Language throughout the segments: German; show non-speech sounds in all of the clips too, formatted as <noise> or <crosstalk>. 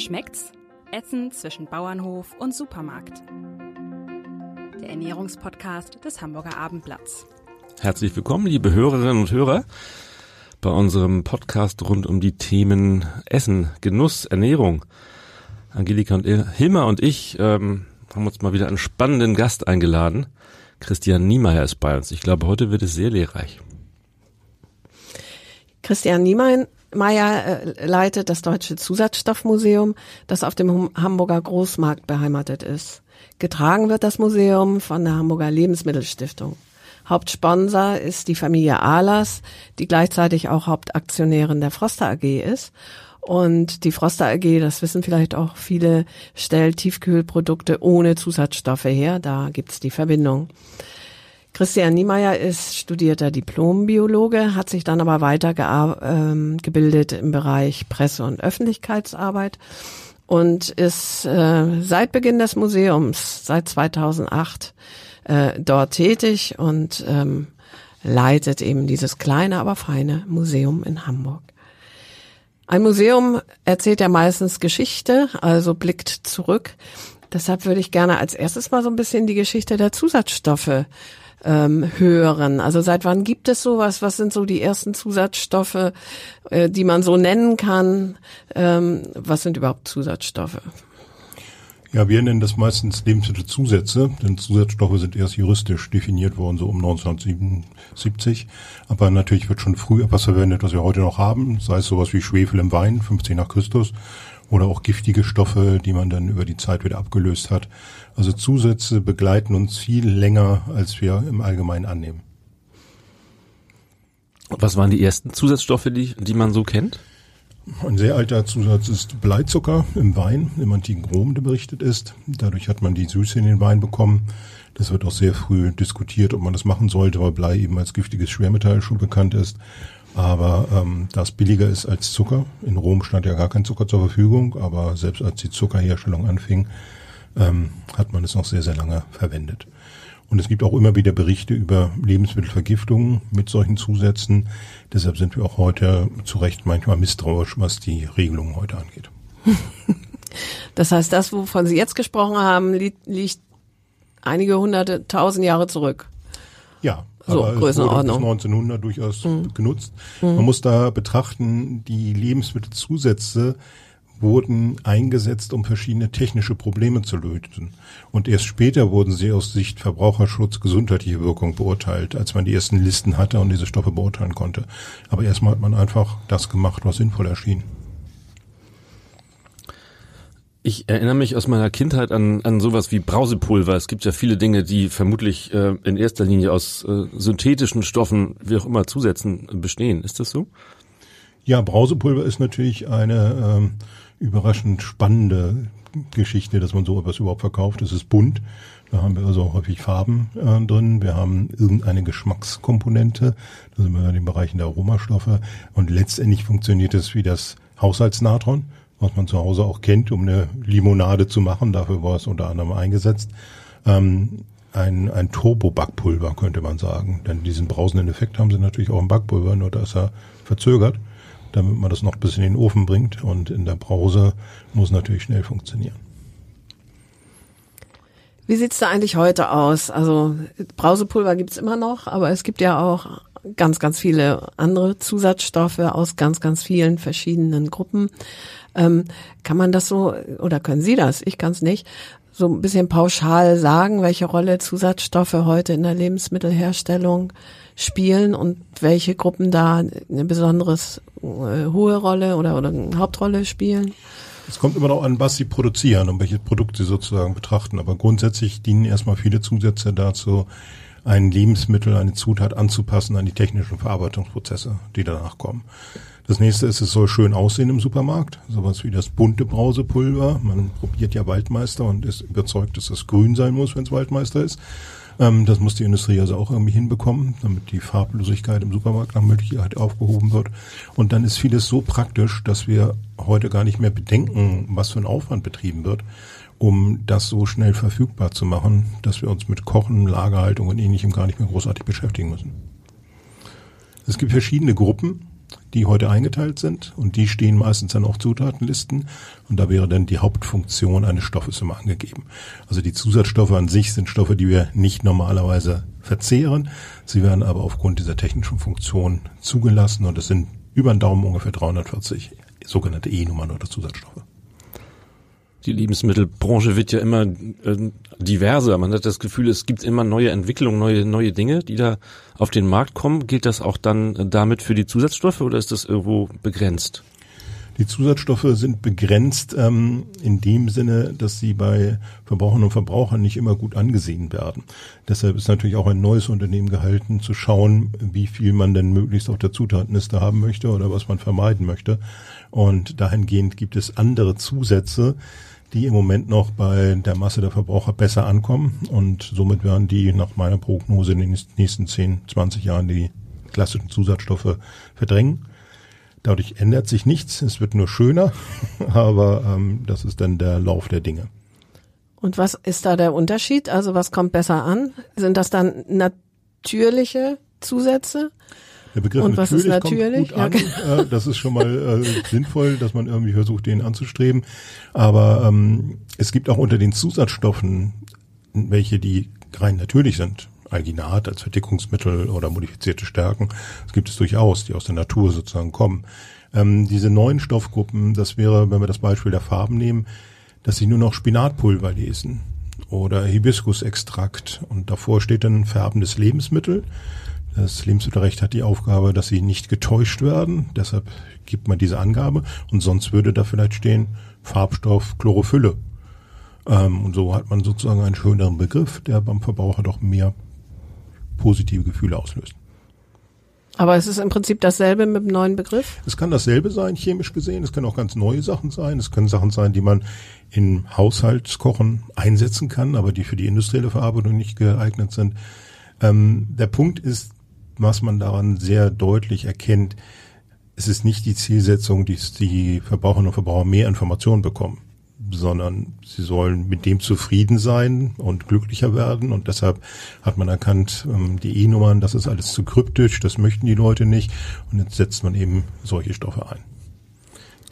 Schmeckt's? Essen zwischen Bauernhof und Supermarkt. Der Ernährungspodcast des Hamburger Abendblatts. Herzlich willkommen, liebe Hörerinnen und Hörer, bei unserem Podcast rund um die Themen Essen, Genuss, Ernährung. Angelika und Hilmar und ich ähm, haben uns mal wieder einen spannenden Gast eingeladen. Christian Niemeyer ist bei uns. Ich glaube, heute wird es sehr lehrreich. Christian Niemeyer äh, leitet das Deutsche Zusatzstoffmuseum, das auf dem Hamburger Großmarkt beheimatet ist. Getragen wird das Museum von der Hamburger Lebensmittelstiftung. Hauptsponsor ist die Familie Ahlers, die gleichzeitig auch Hauptaktionärin der Froster AG ist. Und die Froster AG, das wissen vielleicht auch viele, stellt Tiefkühlprodukte ohne Zusatzstoffe her. Da gibt's die Verbindung. Christian Niemeyer ist studierter Diplombiologe, hat sich dann aber weiter ähm, gebildet im Bereich Presse- und Öffentlichkeitsarbeit und ist äh, seit Beginn des Museums, seit 2008, äh, dort tätig und ähm, leitet eben dieses kleine, aber feine Museum in Hamburg. Ein Museum erzählt ja meistens Geschichte, also blickt zurück. Deshalb würde ich gerne als erstes mal so ein bisschen die Geschichte der Zusatzstoffe ähm, hören. Also seit wann gibt es sowas? Was sind so die ersten Zusatzstoffe, äh, die man so nennen kann? Ähm, was sind überhaupt Zusatzstoffe? Ja, wir nennen das meistens Lebensmittelzusätze, denn Zusatzstoffe sind erst juristisch definiert worden, so um 1977. Aber natürlich wird schon früher was verwendet, was wir heute noch haben, sei es sowas wie Schwefel im Wein, 50 nach Christus, oder auch giftige Stoffe, die man dann über die Zeit wieder abgelöst hat. Also Zusätze begleiten uns viel länger, als wir im Allgemeinen annehmen. Was waren die ersten Zusatzstoffe, die, die man so kennt? Ein sehr alter Zusatz ist Bleizucker im Wein, im antiken Rom berichtet ist. Dadurch hat man die Süße in den Wein bekommen. Das wird auch sehr früh diskutiert, ob man das machen sollte, weil Blei eben als giftiges Schwermetall schon bekannt ist. Aber ähm, das billiger ist als Zucker. In Rom stand ja gar kein Zucker zur Verfügung, aber selbst als die Zuckerherstellung anfing, ähm, hat man es noch sehr, sehr lange verwendet. Und es gibt auch immer wieder Berichte über Lebensmittelvergiftungen mit solchen Zusätzen. Deshalb sind wir auch heute zu Recht manchmal misstrauisch, was die Regelungen heute angeht. <laughs> Das heißt, das, wovon Sie jetzt gesprochen haben, liegt, liegt einige hunderte, tausend Jahre zurück. Ja, so, aber Größenordnung. Bis 1900 durchaus mhm. genutzt. Mhm. Man muss da betrachten, die Lebensmittelzusätze wurden eingesetzt, um verschiedene technische Probleme zu lösen. Und erst später wurden sie aus Sicht Verbraucherschutz gesundheitliche Wirkung beurteilt, als man die ersten Listen hatte und diese Stoffe beurteilen konnte. Aber erstmal hat man einfach das gemacht, was sinnvoll erschien. Ich erinnere mich aus meiner Kindheit an, an sowas wie Brausepulver. Es gibt ja viele Dinge, die vermutlich äh, in erster Linie aus äh, synthetischen Stoffen, wie auch immer, Zusätzen bestehen. Ist das so? Ja, Brausepulver ist natürlich eine ähm, überraschend spannende Geschichte, dass man so etwas überhaupt verkauft. Es ist bunt. Da haben wir also häufig Farben äh, drin. Wir haben irgendeine Geschmackskomponente. Da sind wir in den Bereichen der Aromastoffe. Und letztendlich funktioniert es wie das Haushaltsnatron was man zu Hause auch kennt, um eine Limonade zu machen. Dafür war es unter anderem eingesetzt. Ähm, ein, ein Turbo-Backpulver, könnte man sagen. Denn diesen brausenden Effekt haben sie natürlich auch im Backpulver, nur da ist er verzögert, damit man das noch bis in den Ofen bringt. Und in der Brause muss natürlich schnell funktionieren. Wie sieht's da eigentlich heute aus? Also Brausepulver gibt's immer noch, aber es gibt ja auch ganz, ganz viele andere Zusatzstoffe aus ganz, ganz vielen verschiedenen Gruppen. Ähm, kann man das so, oder können Sie das? Ich kann es nicht, so ein bisschen pauschal sagen, welche Rolle Zusatzstoffe heute in der Lebensmittelherstellung spielen und welche Gruppen da eine besonders äh, hohe Rolle oder, oder eine Hauptrolle spielen? Es kommt immer noch an, was sie produzieren und welche Produkte sie sozusagen betrachten. Aber grundsätzlich dienen erstmal viele Zusätze dazu, ein Lebensmittel, eine Zutat anzupassen an die technischen Verarbeitungsprozesse, die danach kommen. Das nächste ist, es soll schön aussehen im Supermarkt. Sowas wie das bunte Brausepulver. Man probiert ja Waldmeister und ist überzeugt, dass das grün sein muss, wenn es Waldmeister ist. Ähm, das muss die Industrie also auch irgendwie hinbekommen, damit die Farblosigkeit im Supermarkt nach Möglichkeit aufgehoben wird. Und dann ist vieles so praktisch, dass wir heute gar nicht mehr bedenken, was für ein Aufwand betrieben wird, um das so schnell verfügbar zu machen, dass wir uns mit Kochen, Lagerhaltung und ähnlichem gar nicht mehr großartig beschäftigen müssen. Es gibt verschiedene Gruppen die heute eingeteilt sind und die stehen meistens dann auf Zutatenlisten und da wäre dann die Hauptfunktion eines Stoffes immer angegeben. Also die Zusatzstoffe an sich sind Stoffe, die wir nicht normalerweise verzehren. Sie werden aber aufgrund dieser technischen Funktion zugelassen und es sind über den Daumen ungefähr 340 sogenannte E-Nummern oder Zusatzstoffe. Die Lebensmittelbranche wird ja immer äh, diverser. Man hat das Gefühl, es gibt immer neue Entwicklungen, neue, neue Dinge, die da auf den Markt kommen. Gilt das auch dann damit für die Zusatzstoffe oder ist das irgendwo begrenzt? Die Zusatzstoffe sind begrenzt ähm, in dem Sinne, dass sie bei Verbrauchern und Verbrauchern nicht immer gut angesehen werden. Deshalb ist natürlich auch ein neues Unternehmen gehalten, zu schauen, wie viel man denn möglichst auf der Zutatenliste haben möchte oder was man vermeiden möchte. Und dahingehend gibt es andere Zusätze, die im Moment noch bei der Masse der Verbraucher besser ankommen. Und somit werden die nach meiner Prognose in den nächsten 10, 20 Jahren die klassischen Zusatzstoffe verdrängen. Dadurch ändert sich nichts, es wird nur schöner, <laughs> aber ähm, das ist dann der Lauf der Dinge. Und was ist da der Unterschied? Also was kommt besser an? Sind das dann natürliche Zusätze? Der Begriff Und was natürlich ist natürlich? kommt gut an. Äh, das ist schon mal äh, sinnvoll, dass man irgendwie versucht, den anzustreben. Aber ähm, es gibt auch unter den Zusatzstoffen welche, die rein natürlich sind. Alginat als Verdickungsmittel oder modifizierte Stärken. Das gibt es durchaus, die aus der Natur sozusagen kommen. Ähm, diese neuen Stoffgruppen, das wäre, wenn wir das Beispiel der Farben nehmen, dass sie nur noch Spinatpulver lesen oder Hibiskusextrakt und davor steht dann färbendes Lebensmittel. Das Lebensmittelrecht hat die Aufgabe, dass sie nicht getäuscht werden. Deshalb gibt man diese Angabe. Und sonst würde da vielleicht stehen Farbstoff Chlorophylle. Ähm, und so hat man sozusagen einen schöneren Begriff, der beim Verbraucher doch mehr positive Gefühle auslöst. Aber es ist im Prinzip dasselbe mit dem neuen Begriff? Es kann dasselbe sein, chemisch gesehen. Es können auch ganz neue Sachen sein. Es können Sachen sein, die man im Haushaltskochen einsetzen kann, aber die für die industrielle Verarbeitung nicht geeignet sind. Ähm, der Punkt ist, was man daran sehr deutlich erkennt, es ist nicht die Zielsetzung, dass die Verbraucherinnen und Verbraucher mehr Informationen bekommen sondern sie sollen mit dem zufrieden sein und glücklicher werden. Und deshalb hat man erkannt, ähm, die E-Nummern, das ist alles zu kryptisch, das möchten die Leute nicht. Und jetzt setzt man eben solche Stoffe ein.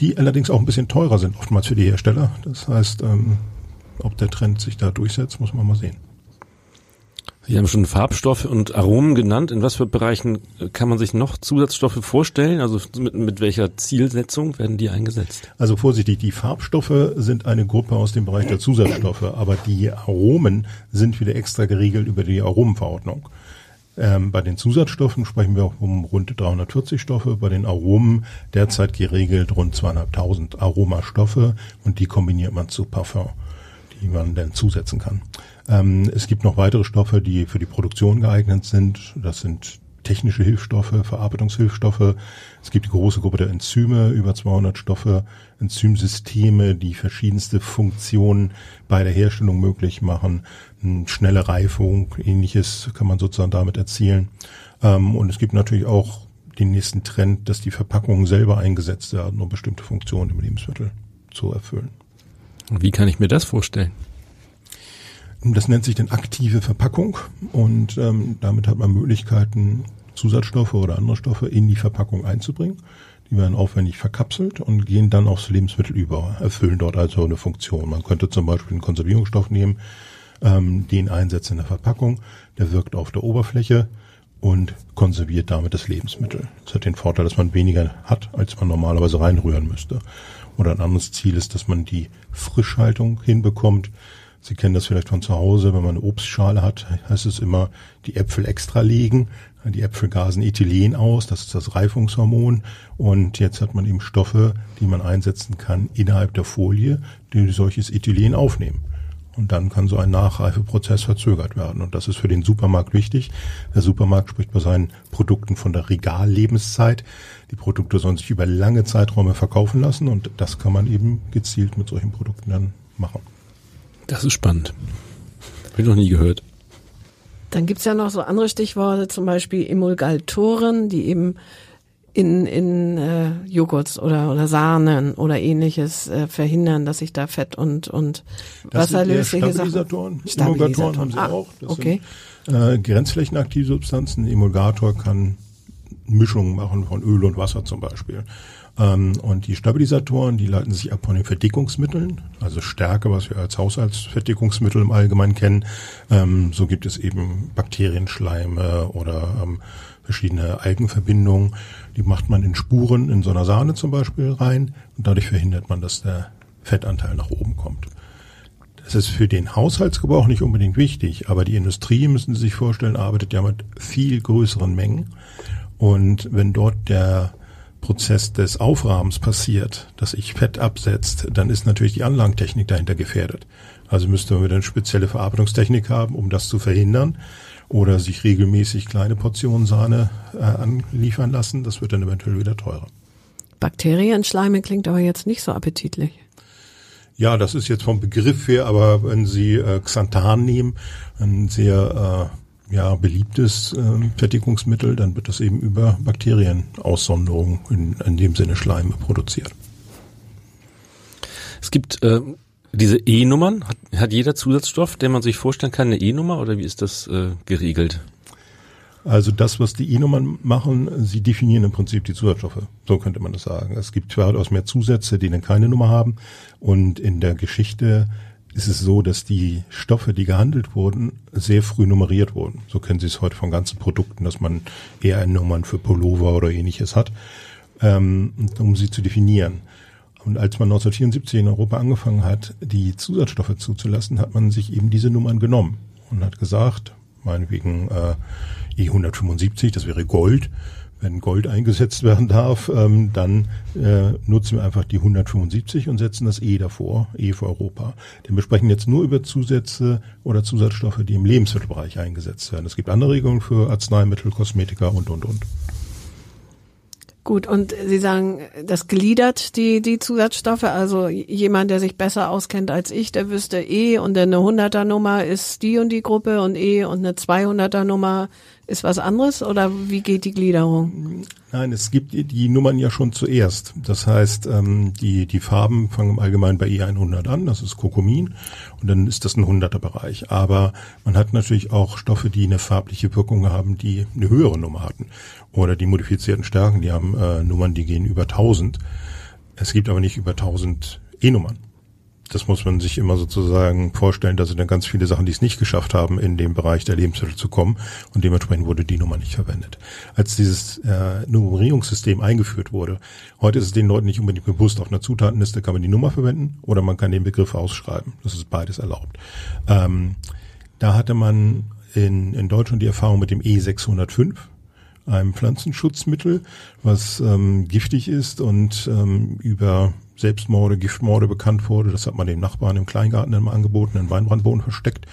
Die allerdings auch ein bisschen teurer sind, oftmals für die Hersteller. Das heißt, ähm, ob der Trend sich da durchsetzt, muss man mal sehen. Sie haben schon Farbstoffe und Aromen genannt. In was für Bereichen äh, kann man sich noch Zusatzstoffe vorstellen? Also mit, mit welcher Zielsetzung werden die eingesetzt? Also vorsichtig, die Farbstoffe sind eine Gruppe aus dem Bereich der Zusatzstoffe, aber die Aromen sind wieder extra geregelt über die Aromenverordnung. Ähm, bei den Zusatzstoffen sprechen wir um rund 340 Stoffe, bei den Aromen derzeit geregelt rund zweieinhalbtausend Aromastoffe und die kombiniert man zu Parfum, die man dann zusetzen kann. Ähm, es gibt noch weitere Stoffe, die für die Produktion geeignet sind. Das sind technische Hilfsstoffe, Verarbeitungshilfsstoffe. Es gibt die große Gruppe der Enzyme, über 200 Stoffe, Enzymsysteme, die verschiedenste Funktionen bei der Herstellung möglich machen. Schnelle Reifung, ähnliches kann man sozusagen damit erzielen. Ähm, und es gibt natürlich auch den nächsten Trend, dass die Verpackungen selber eingesetzt werden, um bestimmte Funktionen im Lebensmittel zu erfüllen. Wie kann ich mir das vorstellen? Das nennt sich dann aktive Verpackung und ähm, damit hat man Möglichkeiten, Zusatzstoffe oder andere Stoffe in die Verpackung einzubringen. Die werden aufwendig verkapselt und gehen dann aufs Lebensmittel über, erfüllen dort also eine Funktion. Man könnte zum Beispiel einen Konservierungsstoff nehmen, ähm, den einsetzen in der Verpackung, der wirkt auf der Oberfläche und konserviert damit das Lebensmittel. Das hat den Vorteil, dass man weniger hat, als man normalerweise reinrühren müsste. Oder ein anderes Ziel ist, dass man die Frischhaltung hinbekommt, Sie kennen das vielleicht von zu Hause, wenn man eine Obstschale hat, heißt es immer, die Äpfel extra legen. Die Äpfel gasen Ethylen aus, das ist das Reifungshormon. Und jetzt hat man eben Stoffe, die man einsetzen kann innerhalb der Folie, die solches Ethylen aufnehmen. Und dann kann so ein Nachreifeprozess verzögert werden. Und das ist für den Supermarkt wichtig. Der Supermarkt spricht bei seinen Produkten von der Regallebenszeit. Die Produkte sollen sich über lange Zeiträume verkaufen lassen und das kann man eben gezielt mit solchen Produkten dann machen. Das ist spannend. Habe ich noch nie gehört. Dann gibt's ja noch so andere Stichworte, zum Beispiel Emulgatoren, die eben in, in äh, Joghurts oder, oder Sahnen oder ähnliches äh, verhindern, dass sich da Fett und, und wasserlösliche Stabilisatoren. Sachen... Stabilisatoren. Emulgatoren haben sie ah, auch. Das okay. sind äh, grenzflächenaktive Substanzen. Emulgator kann Mischungen machen von Öl und Wasser zum Beispiel. Ähm, und die Stabilisatoren, die leiten sich ab von den Verdickungsmitteln, also Stärke, was wir als Haushaltsverdickungsmittel im Allgemeinen kennen. Ähm, so gibt es eben Bakterienschleime oder ähm, verschiedene Algenverbindungen. Die macht man in Spuren in so einer Sahne zum Beispiel rein und dadurch verhindert man, dass der Fettanteil nach oben kommt. Das ist für den Haushaltsgebrauch nicht unbedingt wichtig, aber die Industrie, müssen Sie sich vorstellen, arbeitet ja mit viel größeren Mengen. Und wenn dort der Prozess des Aufrahmens passiert, dass sich Fett absetzt, dann ist natürlich die Anlagentechnik dahinter gefährdet. Also müsste man wieder eine spezielle Verarbeitungstechnik haben, um das zu verhindern oder sich regelmäßig kleine Portionen Sahne äh, anliefern lassen. Das wird dann eventuell wieder teurer. Bakterienschleime klingt aber jetzt nicht so appetitlich. Ja, das ist jetzt vom Begriff her, aber wenn Sie äh, Xanthan nehmen, ein sehr äh, ja, beliebtes äh, Fertigungsmittel, dann wird das eben über Bakterienaussonderung, in, in dem Sinne Schleime, produziert. Es gibt äh, diese E-Nummern. Hat, hat jeder Zusatzstoff, den man sich vorstellen kann, eine E-Nummer oder wie ist das äh, geregelt? Also das, was die E-Nummern machen, sie definieren im Prinzip die Zusatzstoffe. So könnte man das sagen. Es gibt zwar aus mehr Zusätze, die dann keine Nummer haben. Und in der Geschichte ist es so, dass die Stoffe, die gehandelt wurden, sehr früh nummeriert wurden. So kennen Sie es heute von ganzen Produkten, dass man eher Nummern für Pullover oder ähnliches hat, ähm, um sie zu definieren. Und als man 1974 in Europa angefangen hat, die Zusatzstoffe zuzulassen, hat man sich eben diese Nummern genommen und hat gesagt, meinetwegen äh, E175, das wäre Gold, wenn Gold eingesetzt werden darf, ähm, dann äh, nutzen wir einfach die 175 und setzen das E davor, E für Europa. Denn wir sprechen jetzt nur über Zusätze oder Zusatzstoffe, die im Lebensmittelbereich eingesetzt werden. Es gibt andere Regelungen für Arzneimittel, Kosmetika und, und, und. Gut, und Sie sagen, das gliedert die, die Zusatzstoffe. Also jemand, der sich besser auskennt als ich, der wüsste E und eine 100er Nummer ist die und die Gruppe und E und eine 200er Nummer ist was anderes oder wie geht die Gliederung? Nein, es gibt die Nummern ja schon zuerst. Das heißt, ähm, die, die Farben fangen im Allgemeinen bei E100 an, das ist Kokomin, und dann ist das ein 100er Bereich. Aber man hat natürlich auch Stoffe, die eine farbliche Wirkung haben, die eine höhere Nummer hatten. Oder die modifizierten Stärken, die haben äh, Nummern, die gehen über 1000. Es gibt aber nicht über 1000 E-Nummern das muss man sich immer sozusagen vorstellen, dass sind dann ganz viele Sachen, die es nicht geschafft haben, in dem Bereich der Lebensmittel zu kommen und dementsprechend wurde die Nummer nicht verwendet. Als dieses äh, Nummerierungssystem eingeführt wurde, heute ist es den Leuten nicht unbedingt bewusst, auf einer Zutatenliste kann man die Nummer verwenden oder man kann den Begriff ausschreiben. Das ist beides erlaubt. Ähm, da hatte man in, in Deutschland die Erfahrung mit dem E605 einem Pflanzenschutzmittel, was ähm, giftig ist und ähm, über Selbstmorde, Giftmorde bekannt wurde. Das hat man dem Nachbarn im Kleingarten im angeboten, in Weinbrandboden versteckt.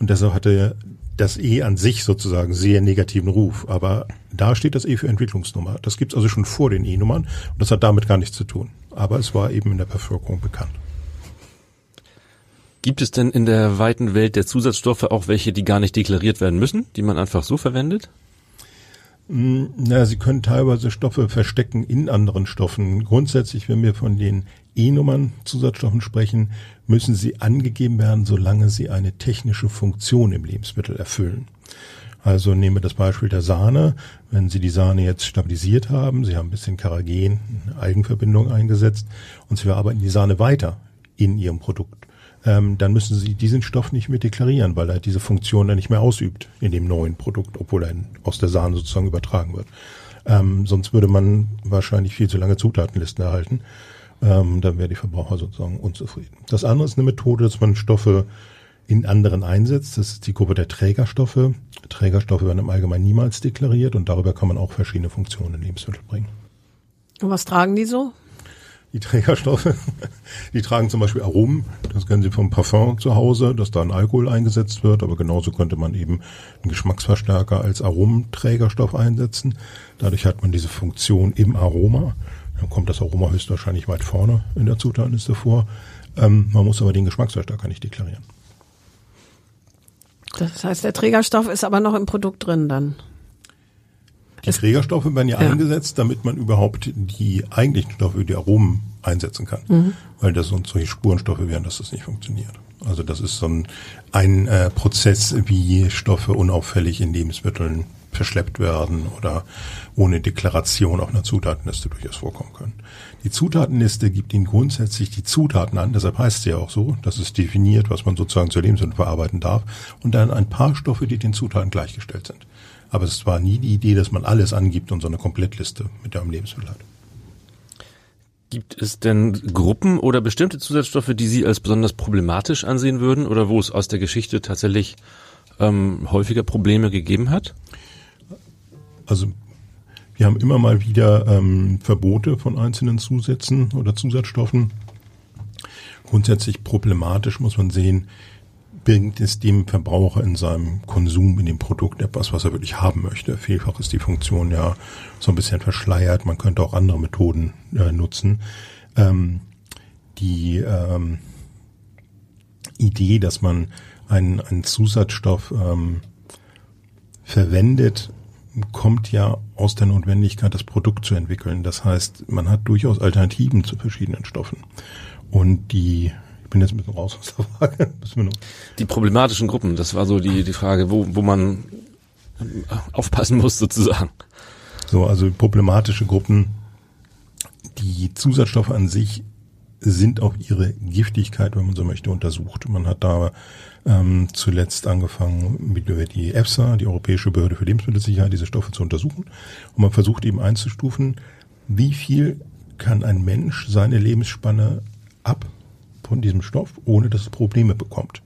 Und deshalb hatte das E an sich sozusagen sehr negativen Ruf. Aber da steht das E für Entwicklungsnummer. Das gibt's also schon vor den E-Nummern und das hat damit gar nichts zu tun. Aber es war eben in der Bevölkerung bekannt. Gibt es denn in der weiten Welt der Zusatzstoffe auch welche, die gar nicht deklariert werden müssen, die man einfach so verwendet? Hm, na, sie können teilweise Stoffe verstecken in anderen Stoffen. Grundsätzlich, wenn wir von den E-Nummern Zusatzstoffen sprechen, müssen sie angegeben werden, solange sie eine technische Funktion im Lebensmittel erfüllen. Also nehmen wir das Beispiel der Sahne. Wenn Sie die Sahne jetzt stabilisiert haben, Sie haben ein bisschen Karagen, Eigenverbindung eingesetzt und Sie verarbeiten die Sahne weiter in Ihrem Produkt ähm, dann müssen Sie diesen Stoff nicht mehr deklarieren, weil er diese Funktion dann nicht mehr ausübt in dem neuen Produkt, obwohl er aus der Sahne sozusagen übertragen wird. Ähm, sonst würde man wahrscheinlich viel zu lange Zutatenlisten erhalten. Ähm, dann wäre die Verbraucher sozusagen unzufrieden. Das andere ist eine Methode, dass man Stoffe in anderen einsetzt. Das ist die Gruppe der Trägerstoffe. Trägerstoffe werden im Allgemeinen niemals deklariert und darüber kann man auch verschiedene Funktionen in Lebensmittel bringen. Und was tragen die so? Die Trägerstoffe. <laughs> Die tragen zum Beispiel Aromen. Das kennen Sie vom Parfum zu Hause, dass da ein Alkohol eingesetzt wird. Aber genauso könnte man eben einen Geschmacksverstärker als Aromenträgerstoff einsetzen. Dadurch hat man diese Funktion im Aroma. Dann kommt das Aroma höchstwahrscheinlich weit vorne in der Zutatenliste vor. Ähm, man muss aber den Geschmacksverstärker nicht deklarieren. Das heißt, der Trägerstoff ist aber noch im Produkt drin dann. Die Trägerstoffe werden ja, ja, eingesetzt, damit man überhaupt die eigentlichen Stoffe, die Aromen einsetzen kann. Mhm. Weil das sonst solche Spurenstoffe wären, dass das nicht funktioniert. Also das ist so ein, ein äh, Prozess, wie Stoffe unauffällig in Lebensmitteln verschleppt werden oder ohne Deklaration auf einer Zutatenliste durchaus vorkommen können. Die Zutatenliste gibt Ihnen grundsätzlich die Zutaten an, deshalb heißt sie ja auch so, dass es definiert, was man sozusagen zur Lebensmittel verarbeiten darf und dann ein paar Stoffe, die den Zutaten gleichgestellt sind. Aber es war nie die Idee, dass man alles angibt und so eine Komplettliste mit einem Lebensmittel hat. Gibt es denn Gruppen oder bestimmte Zusatzstoffe, die Sie als besonders problematisch ansehen würden oder wo es aus der Geschichte tatsächlich ähm, häufiger Probleme gegeben hat? Also wir haben immer mal wieder ähm, Verbote von einzelnen Zusätzen oder Zusatzstoffen. Grundsätzlich problematisch muss man sehen, bringt es dem Verbraucher in seinem Konsum, in dem Produkt etwas, was er wirklich haben möchte. Vielfach ist die Funktion ja so ein bisschen verschleiert. Man könnte auch andere Methoden äh, nutzen. Ähm, die ähm, Idee, dass man einen, einen Zusatzstoff ähm, verwendet, kommt ja aus der Notwendigkeit, das Produkt zu entwickeln. Das heißt, man hat durchaus Alternativen zu verschiedenen Stoffen. Und die ich bin jetzt ein bisschen raus aus der Frage. <laughs> Die problematischen Gruppen, das war so die, die Frage, wo, wo man aufpassen muss sozusagen. So, also problematische Gruppen, die Zusatzstoffe an sich sind auf ihre Giftigkeit, wenn man so möchte, untersucht. Man hat da ähm, zuletzt angefangen, mit die EFSA, die Europäische Behörde für Lebensmittelsicherheit, diese Stoffe zu untersuchen. Und man versucht eben einzustufen, wie viel kann ein Mensch seine Lebensspanne ab von diesem Stoff, ohne dass es Probleme bekommt.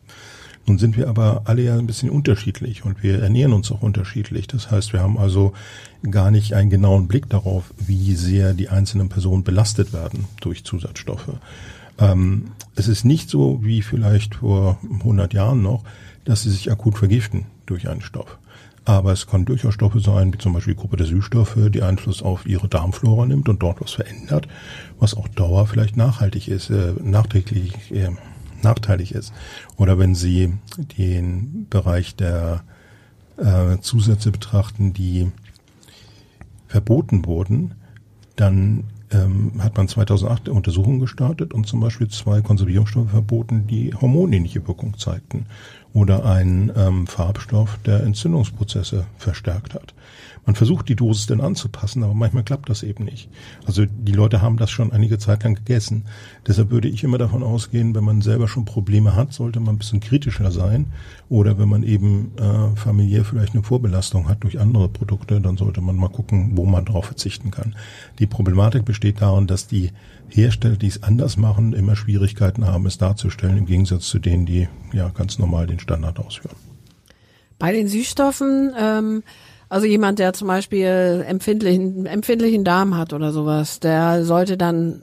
Nun sind wir aber alle ja ein bisschen unterschiedlich und wir ernähren uns auch unterschiedlich. Das heißt, wir haben also gar nicht einen genauen Blick darauf, wie sehr die einzelnen Personen belastet werden durch Zusatzstoffe. Ähm, es ist nicht so wie vielleicht vor 100 Jahren noch, dass sie sich akut vergiften durch einen Stoff. Aber es können durchaus Stoffe sein, wie zum Beispiel die Gruppe der Süßstoffe, die Einfluss auf ihre Darmflora nimmt und dort was verändert, was auch Dauer vielleicht nachhaltig ist, äh, nachträglich, äh, nachteilig ist. Oder wenn Sie den Bereich der äh, Zusätze betrachten, die verboten wurden, dann ähm, hat man 2008 Untersuchungen gestartet und zum Beispiel zwei Konservierungsstoffe verboten, die hormonähnliche Wirkung zeigten oder einen ähm, Farbstoff, der Entzündungsprozesse verstärkt hat. Man versucht die Dosis dann anzupassen, aber manchmal klappt das eben nicht. Also die Leute haben das schon einige Zeit lang gegessen. Deshalb würde ich immer davon ausgehen, wenn man selber schon Probleme hat, sollte man ein bisschen kritischer sein. Oder wenn man eben äh, familiär vielleicht eine Vorbelastung hat durch andere Produkte, dann sollte man mal gucken, wo man darauf verzichten kann. Die Problematik besteht darin, dass die Hersteller, die es anders machen, immer Schwierigkeiten haben, es darzustellen, im Gegensatz zu denen, die ja ganz normal den Standard ausführen. Bei den Süßstoffen, ähm, also jemand, der zum Beispiel empfindlichen, empfindlichen Darm hat oder sowas, der sollte dann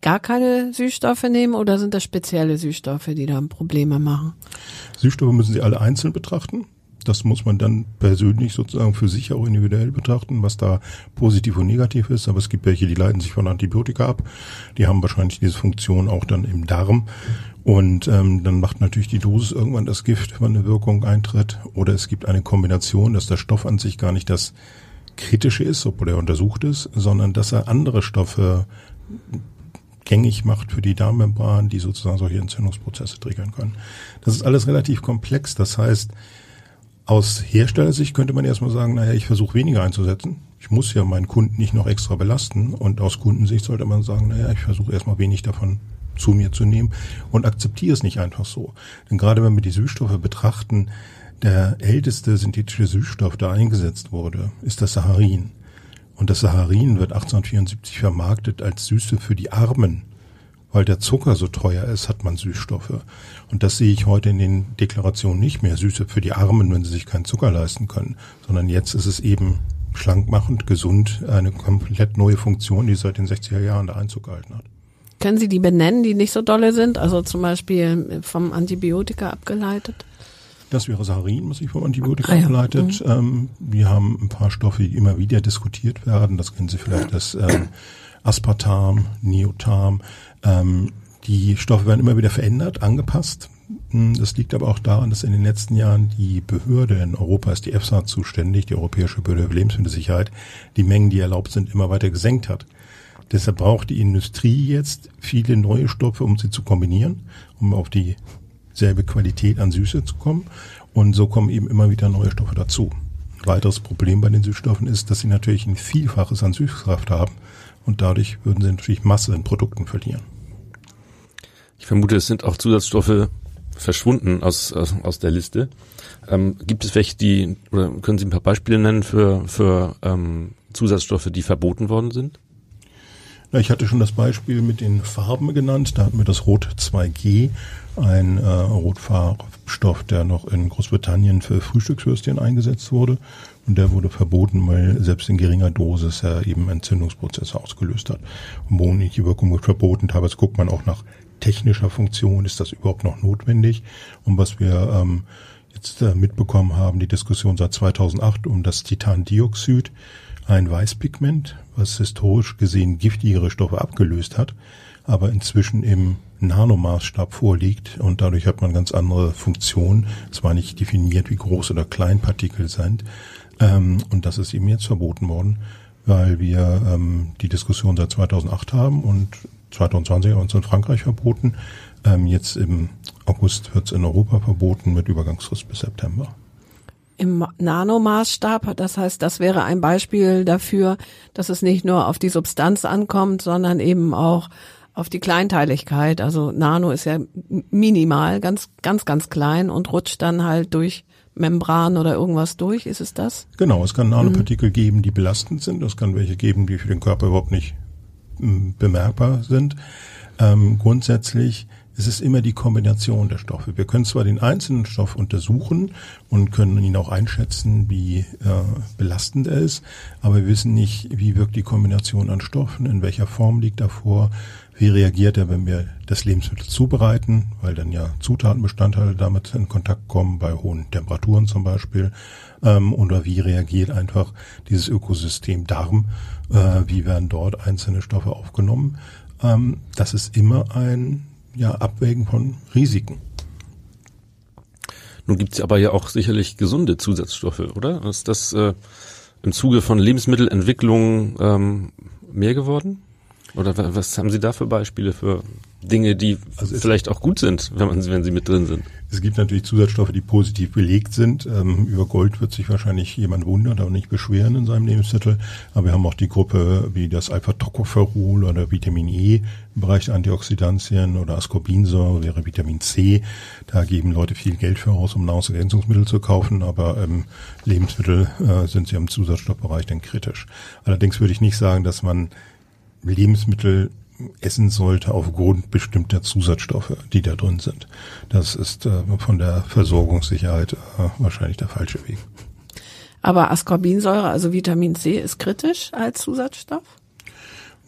gar keine Süßstoffe nehmen oder sind das spezielle Süßstoffe, die da Probleme machen? Süßstoffe müssen Sie alle einzeln betrachten. Das muss man dann persönlich sozusagen für sich auch individuell betrachten, was da positiv und negativ ist. Aber es gibt welche, die leiten sich von Antibiotika ab. Die haben wahrscheinlich diese Funktion auch dann im Darm. Und ähm, dann macht natürlich die Dosis irgendwann das Gift, wenn eine Wirkung eintritt. Oder es gibt eine Kombination, dass der Stoff an sich gar nicht das Kritische ist, obwohl er untersucht ist, sondern dass er andere Stoffe gängig macht für die Darmmembran, die sozusagen solche Entzündungsprozesse triggern können. Das ist alles relativ komplex. Das heißt, aus Herstellersicht könnte man erstmal sagen, naja, ich versuche weniger einzusetzen. Ich muss ja meinen Kunden nicht noch extra belasten. Und aus Kundensicht sollte man sagen, naja, ich versuche erstmal wenig davon zu mir zu nehmen und akzeptiere es nicht einfach so. Denn gerade wenn wir die Süßstoffe betrachten, der älteste synthetische Süßstoff, der eingesetzt wurde, ist das Saharin. Und das Saharin wird 1874 vermarktet als Süße für die Armen. Weil der Zucker so teuer ist, hat man Süßstoffe. Und das sehe ich heute in den Deklarationen nicht mehr. Süße für die Armen, wenn sie sich keinen Zucker leisten können. Sondern jetzt ist es eben schlankmachend, gesund, eine komplett neue Funktion, die seit den 60er Jahren da Einzug gehalten hat. Können Sie die benennen, die nicht so dolle sind? Also zum Beispiel vom Antibiotika abgeleitet? Das wäre Sarin, was sich vom Antibiotika ah, ja. ableitet. Mhm. Ähm, wir haben ein paar Stoffe, die immer wieder diskutiert werden. Das kennen Sie vielleicht, das ähm, Aspartam, Neotam. Ähm, die Stoffe werden immer wieder verändert, angepasst. Hm, das liegt aber auch daran, dass in den letzten Jahren die Behörde in Europa ist die EFSA zuständig, die Europäische Behörde für Lebensmittelsicherheit, die Mengen, die erlaubt sind, immer weiter gesenkt hat. Deshalb braucht die Industrie jetzt viele neue Stoffe, um sie zu kombinieren, um auf dieselbe Qualität an Süße zu kommen. Und so kommen eben immer wieder neue Stoffe dazu. weiteres Problem bei den Süßstoffen ist, dass sie natürlich ein Vielfaches an Süßkraft haben und dadurch würden sie natürlich Masse in Produkten verlieren. Ich vermute, es sind auch Zusatzstoffe verschwunden aus, aus, aus der Liste. Ähm, gibt es welche, die, oder können Sie ein paar Beispiele nennen für, für ähm, Zusatzstoffe, die verboten worden sind? Ja, ich hatte schon das Beispiel mit den Farben genannt. Da hatten wir das Rot 2G, ein äh, Rotfarbstoff, der noch in Großbritannien für Frühstückswürstchen eingesetzt wurde. Und der wurde verboten, weil selbst in geringer Dosis er eben Entzündungsprozesse ausgelöst hat. Hormonliche Wirkung wird verboten. Teilweise guckt man auch nach technischer Funktion, ist das überhaupt noch notwendig? Und was wir ähm, jetzt äh, mitbekommen haben, die Diskussion seit 2008 um das Titandioxid, ein Weißpigment, was historisch gesehen giftigere Stoffe abgelöst hat, aber inzwischen im Nanomaßstab vorliegt und dadurch hat man ganz andere Funktionen. Es war nicht definiert, wie groß oder klein Partikel sind. Ähm, und das ist eben jetzt verboten worden, weil wir ähm, die Diskussion seit 2008 haben und 2020 uns in Frankreich verboten. Ähm, jetzt im August wird es in Europa verboten mit Übergangsfrist bis September. Im Nanomaßstab, das heißt, das wäre ein Beispiel dafür, dass es nicht nur auf die Substanz ankommt, sondern eben auch auf die Kleinteiligkeit. Also Nano ist ja minimal, ganz, ganz, ganz klein und rutscht dann halt durch Membran oder irgendwas durch. Ist es das? Genau, es kann Nanopartikel mhm. geben, die belastend sind. Es kann welche geben, die für den Körper überhaupt nicht bemerkbar sind. Ähm, grundsätzlich ist es immer die Kombination der Stoffe. Wir können zwar den einzelnen Stoff untersuchen und können ihn auch einschätzen, wie äh, belastend er ist, aber wir wissen nicht, wie wirkt die Kombination an Stoffen, in welcher Form liegt er vor, wie reagiert er, wenn wir das Lebensmittel zubereiten, weil dann ja Zutatenbestandteile damit in Kontakt kommen, bei hohen Temperaturen zum Beispiel, ähm, oder wie reagiert einfach dieses Ökosystem Darm, äh, wie werden dort einzelne Stoffe aufgenommen. Ähm, das ist immer ein ja, Abwägen von Risiken. Nun gibt's aber ja auch sicherlich gesunde Zusatzstoffe, oder? Ist das äh, im Zuge von Lebensmittelentwicklung ähm, mehr geworden? Oder was haben Sie da für Beispiele für Dinge, die also vielleicht auch gut sind, wenn, man, wenn sie mit drin sind? Es gibt natürlich Zusatzstoffe, die positiv belegt sind. Ähm, über Gold wird sich wahrscheinlich jemand wundern, aber nicht beschweren in seinem Lebensmittel. Aber wir haben auch die Gruppe wie das Alpha-Tocopherol oder Vitamin E im Bereich Antioxidantien oder Ascorbinsäure wäre Vitamin C. Da geben Leute viel Geld für aus, um Nahrungsergänzungsmittel zu kaufen, aber ähm, Lebensmittel äh, sind sie im Zusatzstoffbereich dann kritisch. Allerdings würde ich nicht sagen, dass man Lebensmittel essen sollte aufgrund bestimmter Zusatzstoffe, die da drin sind. Das ist äh, von der Versorgungssicherheit äh, wahrscheinlich der falsche Weg. Aber Ascorbinsäure, also Vitamin C, ist kritisch als Zusatzstoff?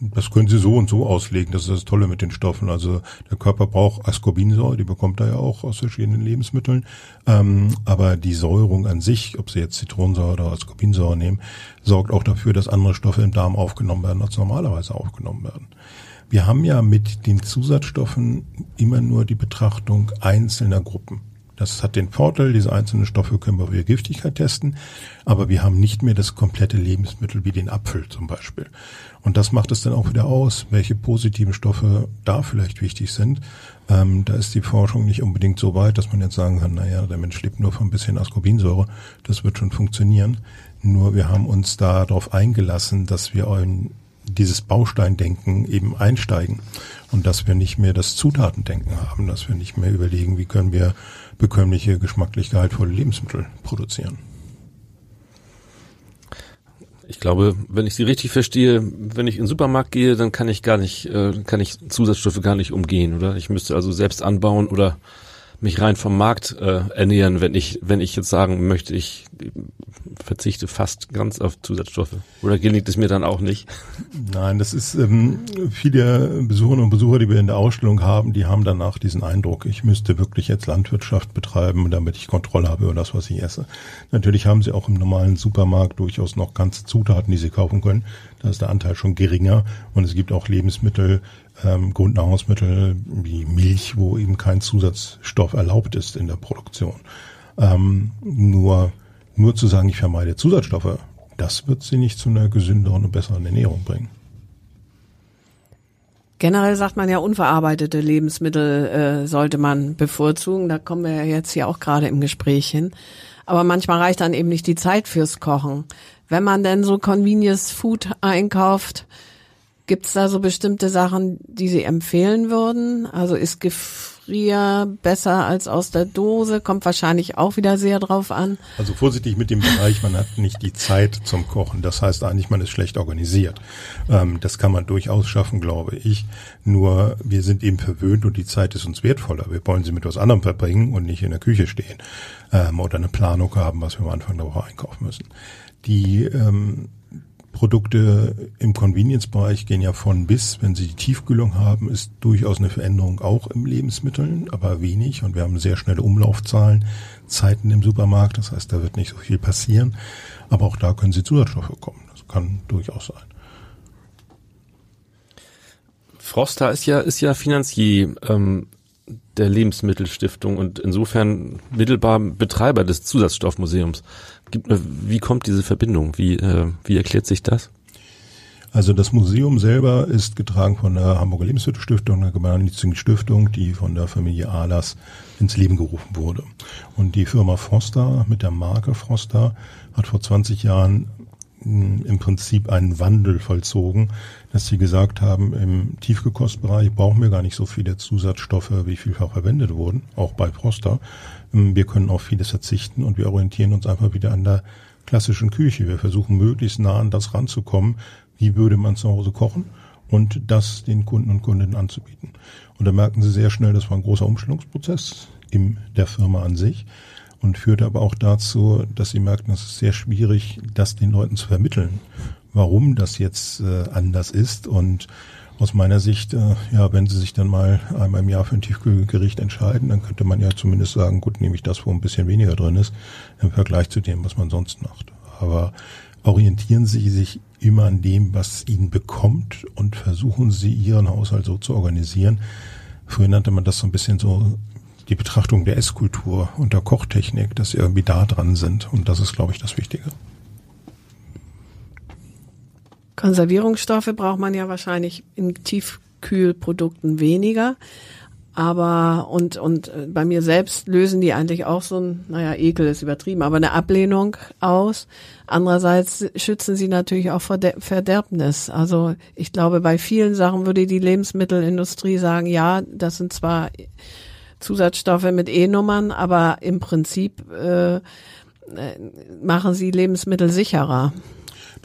Das können Sie so und so auslegen. Das ist das Tolle mit den Stoffen. Also der Körper braucht Ascorbinsäure, die bekommt er ja auch aus verschiedenen Lebensmitteln. Ähm, aber die Säurung an sich, ob Sie jetzt Zitronensäure oder Ascorbinsäure nehmen, sorgt auch dafür, dass andere Stoffe im Darm aufgenommen werden, als normalerweise aufgenommen werden. Wir haben ja mit den Zusatzstoffen immer nur die Betrachtung einzelner Gruppen. Das hat den Vorteil, diese einzelnen Stoffe können wir für Giftigkeit testen, aber wir haben nicht mehr das komplette Lebensmittel wie den Apfel zum Beispiel. Und das macht es dann auch wieder aus, welche positiven Stoffe da vielleicht wichtig sind. Ähm, da ist die Forschung nicht unbedingt so weit, dass man jetzt sagen kann, naja, der Mensch lebt nur von ein bisschen Ascorbinsäure, das wird schon funktionieren. Nur wir haben uns da darauf eingelassen, dass wir in dieses Bausteindenken eben einsteigen und dass wir nicht mehr das Zutatendenken haben, dass wir nicht mehr überlegen, wie können wir bekömmliche, geschmacklich gehaltvolle Lebensmittel produzieren. Ich glaube, wenn ich Sie richtig verstehe, wenn ich in den Supermarkt gehe, dann kann ich gar nicht, äh, kann ich Zusatzstoffe gar nicht umgehen, oder? Ich müsste also selbst anbauen oder mich rein vom Markt äh, ernähren, wenn ich, wenn ich jetzt sagen möchte, ich verzichte fast ganz auf Zusatzstoffe. Oder gelingt es mir dann auch nicht? Nein, das ist ähm, viele Besucherinnen und Besucher, die wir in der Ausstellung haben, die haben danach diesen Eindruck, ich müsste wirklich jetzt Landwirtschaft betreiben, damit ich Kontrolle habe über das, was ich esse. Natürlich haben sie auch im normalen Supermarkt durchaus noch ganze Zutaten, die sie kaufen können. Da ist der Anteil schon geringer und es gibt auch Lebensmittel, ähm, Grundnahrungsmittel wie Milch, wo eben kein Zusatzstoff erlaubt ist in der Produktion. Ähm, nur, nur zu sagen, ich vermeide Zusatzstoffe, das wird sie nicht zu einer gesünderen und besseren Ernährung bringen. Generell sagt man ja, unverarbeitete Lebensmittel äh, sollte man bevorzugen. Da kommen wir ja jetzt hier auch gerade im Gespräch hin. Aber manchmal reicht dann eben nicht die Zeit fürs Kochen. Wenn man denn so Convenience Food einkauft, gibt's da so bestimmte Sachen, die Sie empfehlen würden? Also ist Gefrier besser als aus der Dose? Kommt wahrscheinlich auch wieder sehr drauf an. Also vorsichtig mit dem Bereich, man hat nicht die Zeit zum Kochen. Das heißt eigentlich, man ist schlecht organisiert. Ähm, das kann man durchaus schaffen, glaube ich. Nur wir sind eben verwöhnt und die Zeit ist uns wertvoller. Wir wollen sie mit was anderem verbringen und nicht in der Küche stehen ähm, oder eine Planung haben, was wir am Anfang der Woche einkaufen müssen. Die ähm, Produkte im Convenience-Bereich gehen ja von bis. Wenn sie die Tiefkühlung haben, ist durchaus eine Veränderung auch im Lebensmitteln, aber wenig. Und wir haben sehr schnelle Umlaufzahlen, Zeiten im Supermarkt. Das heißt, da wird nicht so viel passieren. Aber auch da können sie Zusatzstoffe kommen. Das kann durchaus sein. Froster ist ja, ist ja Finanzier ähm, der Lebensmittelstiftung und insofern mittelbar Betreiber des Zusatzstoffmuseums. Wie kommt diese Verbindung? Wie, äh, wie erklärt sich das? Also das Museum selber ist getragen von der Hamburger Lebensmittelstiftung, einer gemeinnützigen Stiftung, die von der Familie Ahlers ins Leben gerufen wurde. Und die Firma Froster mit der Marke Froster hat vor 20 Jahren im Prinzip einen Wandel vollzogen, dass sie gesagt haben, im Tiefgekostbereich brauchen wir gar nicht so viele Zusatzstoffe, wie vielfach verwendet wurden, auch bei Froster. Ähm, wir können auf vieles verzichten und wir orientieren uns einfach wieder an der klassischen Küche. Wir versuchen möglichst nah an das ranzukommen, wie würde man zu Hause kochen und das den Kunden und Kundinnen anzubieten. Und da merken sie sehr schnell, das war ein großer Umstellungsprozess in der Firma an sich und führte aber auch dazu, dass sie merkten, es ist sehr schwierig, das den Leuten zu vermitteln, warum das jetzt äh, anders ist. Und aus meiner Sicht, äh, ja, wenn sie sich dann mal einmal im Jahr für ein Tiefkühlgericht entscheiden, dann könnte man ja zumindest sagen, gut, nehme ich das, wo ein bisschen weniger drin ist, im Vergleich zu dem, was man sonst macht. Aber orientieren Sie sich immer an dem, was Ihnen bekommt und versuchen Sie Ihren Haushalt so zu organisieren. Früher nannte man das so ein bisschen so die Betrachtung der Esskultur und der Kochtechnik, dass sie irgendwie da dran sind. Und das ist, glaube ich, das Wichtige. Konservierungsstoffe braucht man ja wahrscheinlich in Tiefkühlprodukten weniger. Aber und und äh, bei mir selbst lösen die eigentlich auch so ein, naja, Ekel ist übertrieben, aber eine Ablehnung aus. Andererseits schützen sie natürlich auch vor Der Verderbnis. Also ich glaube, bei vielen Sachen würde die Lebensmittelindustrie sagen, ja, das sind zwar Zusatzstoffe mit E-Nummern, aber im Prinzip äh, machen sie Lebensmittel sicherer.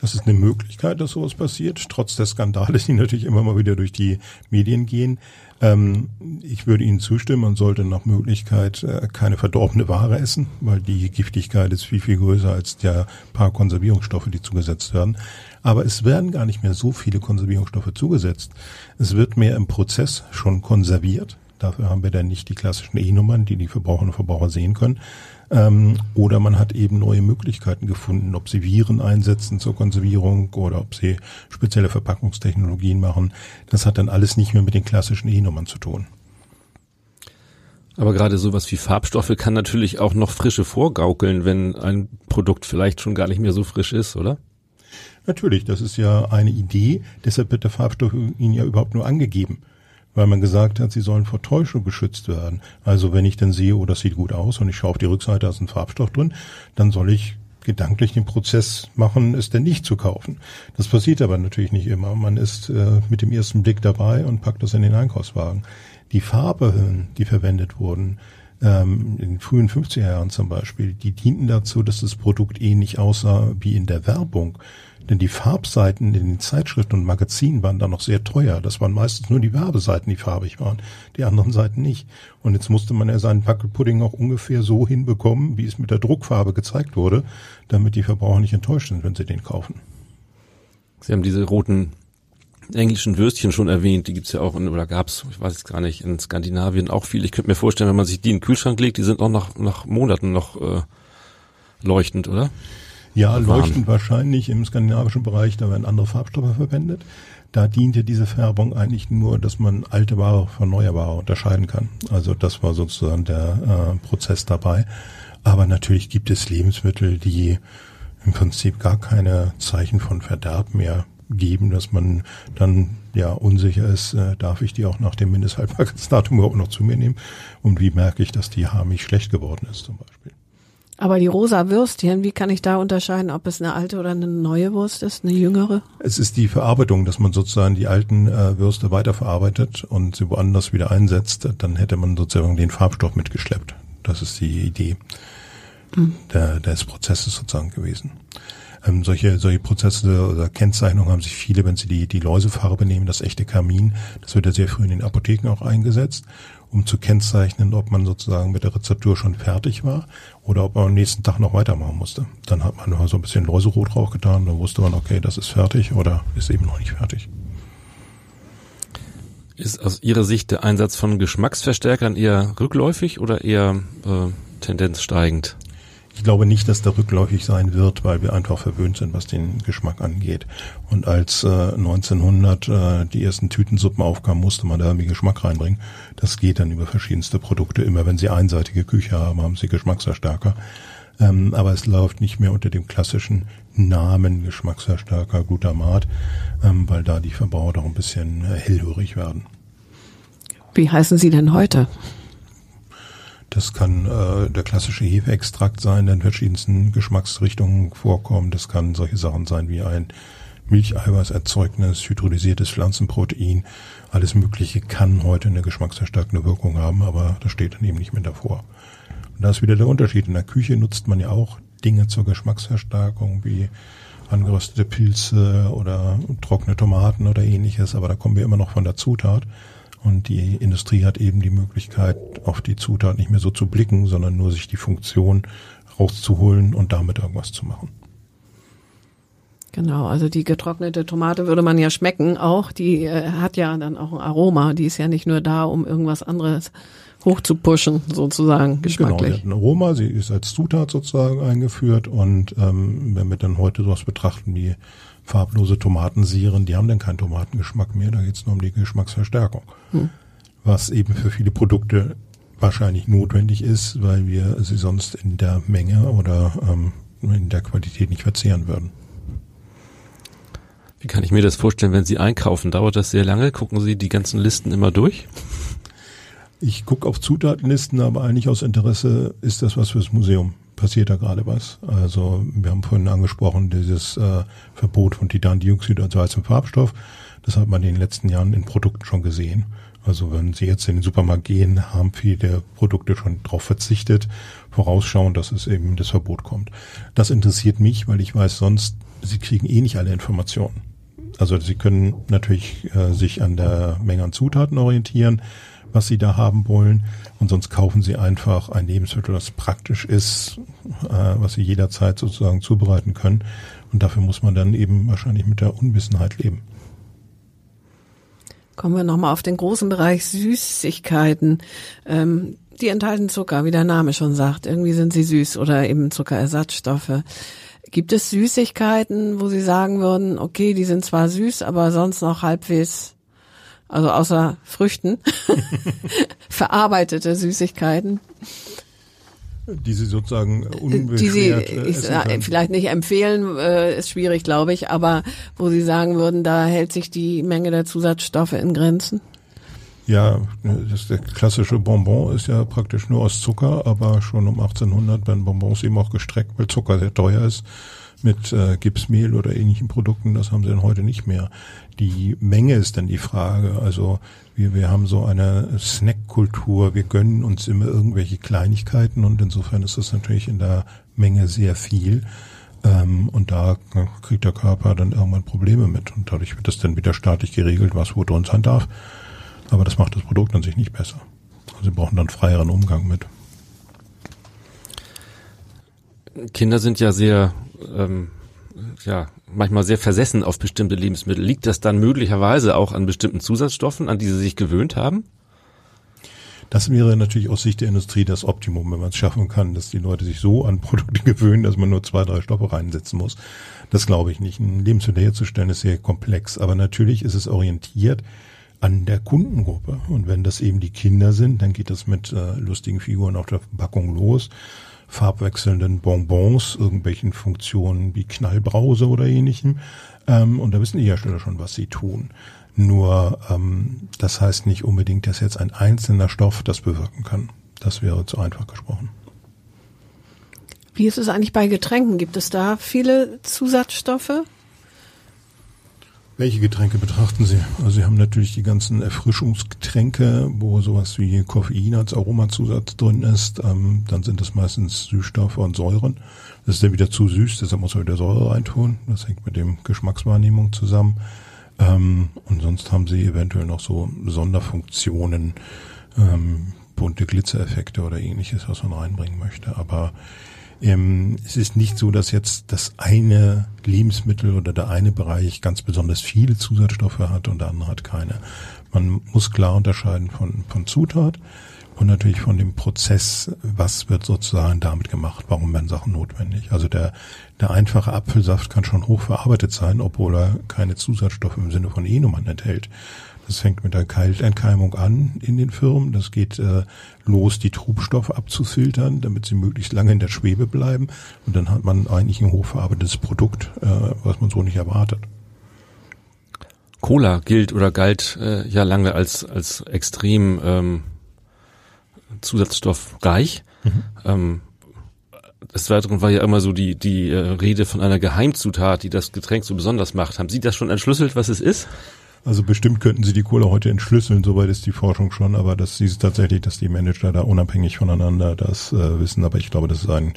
Das ist eine Möglichkeit, dass sowas passiert, trotz der Skandale, die natürlich immer mal wieder durch die Medien gehen. Ähm, ich würde Ihnen zustimmen, man sollte nach Möglichkeit äh, keine verdorbene Ware essen, weil die Giftigkeit ist viel, viel größer als der paar Konservierungsstoffe, die zugesetzt werden. Aber es werden gar nicht mehr so viele Konservierungsstoffe zugesetzt. Es wird mehr im Prozess schon konserviert. Dafür haben wir dann nicht die klassischen E-Nummern, die die Verbraucherinnen und Verbraucher sehen können. Ähm, oder man hat eben neue Möglichkeiten gefunden, ob sie Viren einsetzen zur Konservierung oder ob sie spezielle Verpackungstechnologien machen. Das hat dann alles nicht mehr mit den klassischen E-Nummern zu tun. Aber gerade sowas wie Farbstoffe kann natürlich auch noch frische vorgaukeln, wenn ein Produkt vielleicht schon gar nicht mehr so frisch ist, oder? Natürlich, das ist ja eine Idee. Deshalb wird der Farbstoff Ihnen ja überhaupt nur angegeben weil man gesagt hat, sie sollen vor Täuschung geschützt werden. Also wenn ich dann sehe, oh, das sieht gut aus und ich schaue auf die Rückseite, da ist ein Farbstoff drin, dann soll ich gedanklich den Prozess machen, es denn nicht zu kaufen. Das passiert aber natürlich nicht immer. Man ist äh, mit dem ersten Blick dabei und packt das in den Einkaufswagen. Die Farbe, die verwendet wurden, ähm, in den frühen 50er Jahren zum Beispiel, die dienten dazu, dass das Produkt ähnlich aussah wie in der Werbung. Denn die Farbseiten in den Zeitschriften und Magazinen waren da noch sehr teuer. Das waren meistens nur die Werbeseiten, die farbig waren, die anderen Seiten nicht. Und jetzt musste man ja seinen Wackelpudding auch ungefähr so hinbekommen, wie es mit der Druckfarbe gezeigt wurde, damit die Verbraucher nicht enttäuscht sind, wenn sie den kaufen. Sie haben diese roten englischen Würstchen schon erwähnt, die gibt's ja auch, in, oder gab's, ich weiß es gar nicht, in Skandinavien auch viel. Ich könnte mir vorstellen, wenn man sich die in den Kühlschrank legt, die sind auch nach, nach Monaten noch äh, leuchtend, oder? Ja, leuchtend wahrscheinlich im skandinavischen Bereich, da werden andere Farbstoffe verwendet. Da diente diese Färbung eigentlich nur, dass man alte Ware von neuer Ware unterscheiden kann. Also das war sozusagen der äh, Prozess dabei. Aber natürlich gibt es Lebensmittel, die im Prinzip gar keine Zeichen von Verderb mehr geben, dass man dann ja unsicher ist, äh, darf ich die auch nach dem Mindesthaltbarkeitsdatum überhaupt noch zu mir nehmen und wie merke ich, dass die harmig schlecht geworden ist zum Beispiel. Aber die rosa Würstchen, wie kann ich da unterscheiden, ob es eine alte oder eine neue Wurst ist, eine jüngere? Es ist die Verarbeitung, dass man sozusagen die alten äh, Würste weiterverarbeitet und sie woanders wieder einsetzt. Dann hätte man sozusagen den Farbstoff mitgeschleppt. Das ist die Idee mhm. der, des Prozesses sozusagen gewesen. Ähm, solche, solche Prozesse oder Kennzeichnungen haben sich viele, wenn sie die, die Läusefarbe nehmen, das echte Kamin, das wird ja sehr früh in den Apotheken auch eingesetzt um zu kennzeichnen, ob man sozusagen mit der Rezeptur schon fertig war oder ob man am nächsten Tag noch weitermachen musste. Dann hat man so ein bisschen Läuserot draufgetan, dann wusste man, okay, das ist fertig oder ist eben noch nicht fertig. Ist aus Ihrer Sicht der Einsatz von Geschmacksverstärkern eher rückläufig oder eher äh, tendenzsteigend? Ich glaube nicht, dass der rückläufig sein wird, weil wir einfach verwöhnt sind, was den Geschmack angeht. Und als äh, 1900 äh, die ersten Tütensuppen aufkamen, musste man da irgendwie Geschmack reinbringen. Das geht dann über verschiedenste Produkte. Immer wenn Sie einseitige Küche haben, haben Sie Geschmacksverstärker. Ähm, aber es läuft nicht mehr unter dem klassischen Namen Geschmacksverstärker Glutamat, ähm, weil da die Verbraucher doch ein bisschen äh, hellhörig werden. Wie heißen Sie denn heute? Das kann äh, der klassische Hefeextrakt sein, der in verschiedensten Geschmacksrichtungen vorkommt. Das kann solche Sachen sein wie ein Milcheiweißerzeugnis, hydrolysiertes Pflanzenprotein. Alles Mögliche kann heute eine geschmackserstärkende Wirkung haben, aber das steht dann eben nicht mehr davor. Und da ist wieder der Unterschied. In der Küche nutzt man ja auch Dinge zur Geschmacksverstärkung wie angeröstete Pilze oder trockene Tomaten oder ähnliches, aber da kommen wir immer noch von der Zutat. Und die Industrie hat eben die Möglichkeit, auf die Zutat nicht mehr so zu blicken, sondern nur sich die Funktion rauszuholen und damit irgendwas zu machen. Genau, also die getrocknete Tomate würde man ja schmecken auch. Die äh, hat ja dann auch ein Aroma. Die ist ja nicht nur da, um irgendwas anderes hochzupushen, sozusagen, geschmacklich. Genau, sie hat ein Aroma, sie ist als Zutat sozusagen eingeführt und ähm, wenn wir dann heute sowas betrachten wie farblose Tomatensieren, die haben dann keinen Tomatengeschmack mehr, da geht es nur um die Geschmacksverstärkung. Hm. Was eben für viele Produkte wahrscheinlich notwendig ist, weil wir sie sonst in der Menge oder ähm, in der Qualität nicht verzehren würden. Wie kann ich mir das vorstellen, wenn Sie einkaufen? Dauert das sehr lange? Gucken Sie die ganzen Listen immer durch? Ich gucke auf Zutatenlisten, aber eigentlich aus Interesse ist das was fürs Museum passiert da gerade was. Also wir haben vorhin angesprochen, dieses äh, Verbot von Titandioxid als weißem Farbstoff. Das hat man in den letzten Jahren in Produkten schon gesehen. Also wenn Sie jetzt in den Supermarkt gehen, haben viele Produkte schon darauf verzichtet, vorausschauen, dass es eben das Verbot kommt. Das interessiert mich, weil ich weiß sonst, Sie kriegen eh nicht alle Informationen. Also Sie können natürlich äh, sich an der Menge an Zutaten orientieren, was sie da haben wollen. Und sonst kaufen sie einfach ein Lebensmittel, das praktisch ist, äh, was sie jederzeit sozusagen zubereiten können. Und dafür muss man dann eben wahrscheinlich mit der Unwissenheit leben. Kommen wir nochmal auf den großen Bereich Süßigkeiten. Ähm, die enthalten Zucker, wie der Name schon sagt. Irgendwie sind sie süß oder eben Zuckerersatzstoffe. Gibt es Süßigkeiten, wo Sie sagen würden, okay, die sind zwar süß, aber sonst noch halbwegs also außer Früchten, <laughs> <laughs> verarbeitete Süßigkeiten. Die Sie sozusagen unbeschwert Die Sie äh, ich, äh, vielleicht nicht empfehlen, äh, ist schwierig, glaube ich, aber wo Sie sagen würden, da hält sich die Menge der Zusatzstoffe in Grenzen? Ja, das der klassische Bonbon ist ja praktisch nur aus Zucker, aber schon um 1800 werden Bonbons eben auch gestreckt, weil Zucker sehr teuer ist mit äh, Gipsmehl oder ähnlichen Produkten, das haben sie dann heute nicht mehr. Die Menge ist dann die Frage. Also wir, wir haben so eine Snackkultur, wir gönnen uns immer irgendwelche Kleinigkeiten und insofern ist das natürlich in der Menge sehr viel. Ähm, und da kriegt der Körper dann irgendwann Probleme mit. Und dadurch wird das dann wieder staatlich geregelt, was wo drin sein darf. Aber das macht das Produkt an sich nicht besser. Also sie brauchen dann freieren Umgang mit. Kinder sind ja sehr ähm, ja, manchmal sehr versessen auf bestimmte Lebensmittel. Liegt das dann möglicherweise auch an bestimmten Zusatzstoffen, an die sie sich gewöhnt haben? Das wäre natürlich aus Sicht der Industrie das Optimum, wenn man es schaffen kann, dass die Leute sich so an Produkte <laughs> gewöhnen, dass man nur zwei, drei Stoffe reinsetzen muss. Das glaube ich nicht. Ein Lebensmittel herzustellen ist sehr komplex, aber natürlich ist es orientiert an der Kundengruppe. Und wenn das eben die Kinder sind, dann geht das mit äh, lustigen Figuren auf der Packung los farbwechselnden Bonbons, irgendwelchen Funktionen wie Knallbrause oder ähnlichem. Ähm, und da wissen die Hersteller schon, was sie tun. Nur ähm, das heißt nicht unbedingt, dass jetzt ein einzelner Stoff das bewirken kann. Das wäre zu einfach gesprochen. Wie ist es eigentlich bei Getränken? Gibt es da viele Zusatzstoffe? Welche Getränke betrachten Sie? Also Sie haben natürlich die ganzen Erfrischungsgetränke, wo sowas wie Koffein als Aromazusatz drin ist. Ähm, dann sind es meistens Süßstoffe und Säuren. Das ist dann wieder zu süß, deshalb muss man wieder Säure reintun. Das hängt mit dem Geschmackswahrnehmung zusammen. Ähm, und sonst haben Sie eventuell noch so Sonderfunktionen, ähm, bunte Glitzereffekte oder ähnliches, was man reinbringen möchte. Aber ähm, es ist nicht so, dass jetzt das eine Lebensmittel oder der eine Bereich ganz besonders viele Zusatzstoffe hat und der andere hat keine. Man muss klar unterscheiden von, von Zutat und natürlich von dem Prozess, was wird sozusagen damit gemacht, warum werden Sachen notwendig. Also der, der einfache Apfelsaft kann schon hochverarbeitet sein, obwohl er keine Zusatzstoffe im Sinne von Enumann enthält. Das fängt mit der Kaltentkeimung an in den Firmen. Das geht äh, los, die Trubstoffe abzufiltern, damit sie möglichst lange in der Schwebe bleiben. Und dann hat man eigentlich ein hochverarbeitetes Produkt, äh, was man so nicht erwartet. Cola gilt oder galt äh, ja lange als als extrem ähm, zusatzstoffreich. Mhm. Ähm, des Weiteren war ja immer so die die äh, Rede von einer Geheimzutat, die das Getränk so besonders macht. Haben Sie das schon entschlüsselt, was es ist? Also bestimmt könnten sie die Cola heute entschlüsseln, soweit ist die Forschung schon, aber das ist tatsächlich, dass die Manager da unabhängig voneinander das äh, wissen. Aber ich glaube, das ist ein,